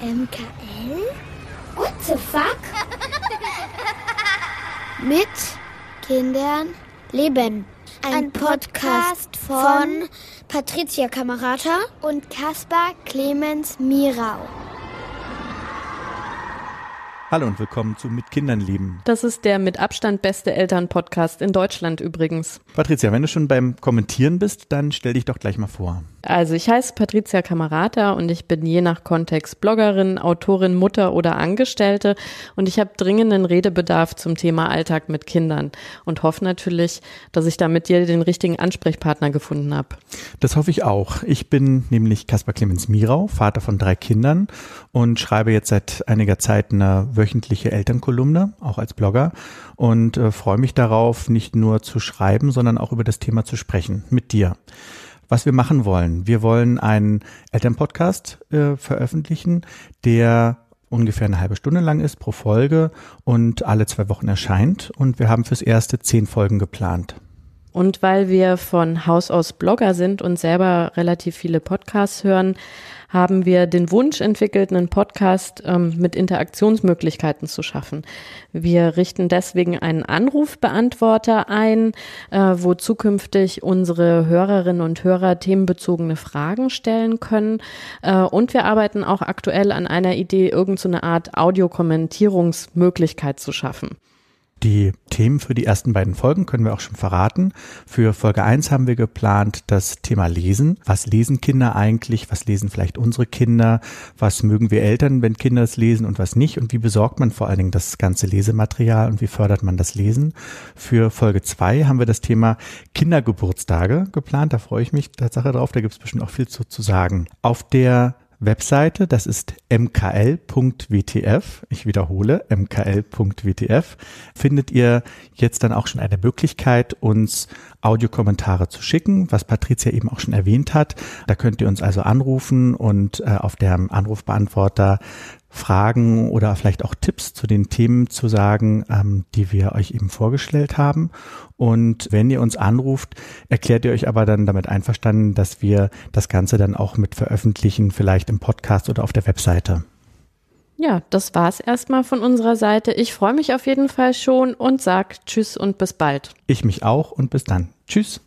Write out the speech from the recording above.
MKL? What the fuck? Mit Kindern leben. Ein, Podcast von Patricia Kamerata und Caspar Clemens Mirau. Hallo und willkommen zu Mit Kindern leben. Das ist der mit Abstand beste Elternpodcast in Deutschland übrigens. Patricia, wenn du schon beim Kommentieren bist, dann stell dich doch gleich mal vor. Also ich heiße Patricia Kamerata und ich bin je nach Kontext Bloggerin, Autorin, Mutter oder Angestellte und ich habe dringenden Redebedarf zum Thema Alltag mit Kindern und hoffe natürlich, dass ich da mit dir den richtigen Ansprechpartner gefunden habe. Das hoffe ich auch. Ich bin nämlich Kaspar Clemens Mirau, Vater von drei Kindern und schreibe jetzt seit einiger Zeit eine wöchentliche Elternkolumne, auch als Blogger und äh, freue mich darauf, nicht nur zu schreiben, sondern auch über das Thema zu sprechen mit dir was wir machen wollen. Wir wollen einen Elternpodcast äh, veröffentlichen, der ungefähr eine halbe Stunde lang ist pro Folge und alle zwei Wochen erscheint. Und wir haben fürs erste zehn Folgen geplant. Und weil wir von Haus aus Blogger sind und selber relativ viele Podcasts hören, haben wir den Wunsch entwickelt, einen Podcast ähm, mit Interaktionsmöglichkeiten zu schaffen. Wir richten deswegen einen Anrufbeantworter ein, äh, wo zukünftig unsere Hörerinnen und Hörer themenbezogene Fragen stellen können. Äh, und wir arbeiten auch aktuell an einer Idee, irgendeine so Art Audiokommentierungsmöglichkeit zu schaffen. Die Themen für die ersten beiden Folgen können wir auch schon verraten. Für Folge 1 haben wir geplant das Thema Lesen. Was lesen Kinder eigentlich? Was lesen vielleicht unsere Kinder? Was mögen wir Eltern, wenn Kinder es lesen und was nicht? Und wie besorgt man vor allen Dingen das ganze Lesematerial und wie fördert man das Lesen? Für Folge 2 haben wir das Thema Kindergeburtstage geplant. Da freue ich mich Tatsache drauf. Da gibt es bestimmt auch viel zu, zu sagen. Auf der Webseite, das ist mkl.wtf. Ich wiederhole, mkl.wtf. Findet ihr jetzt dann auch schon eine Möglichkeit, uns Audiokommentare zu schicken, was Patricia eben auch schon erwähnt hat. Da könnt ihr uns also anrufen und äh, auf der Anrufbeantworter Fragen oder vielleicht auch Tipps zu den Themen zu sagen, ähm, die wir euch eben vorgestellt haben. Und wenn ihr uns anruft, erklärt ihr euch aber dann damit einverstanden, dass wir das Ganze dann auch mit veröffentlichen, vielleicht im Podcast oder auf der Webseite. Ja, das war's erstmal von unserer Seite. Ich freue mich auf jeden Fall schon und sag Tschüss und bis bald. Ich mich auch und bis dann. Tschüss.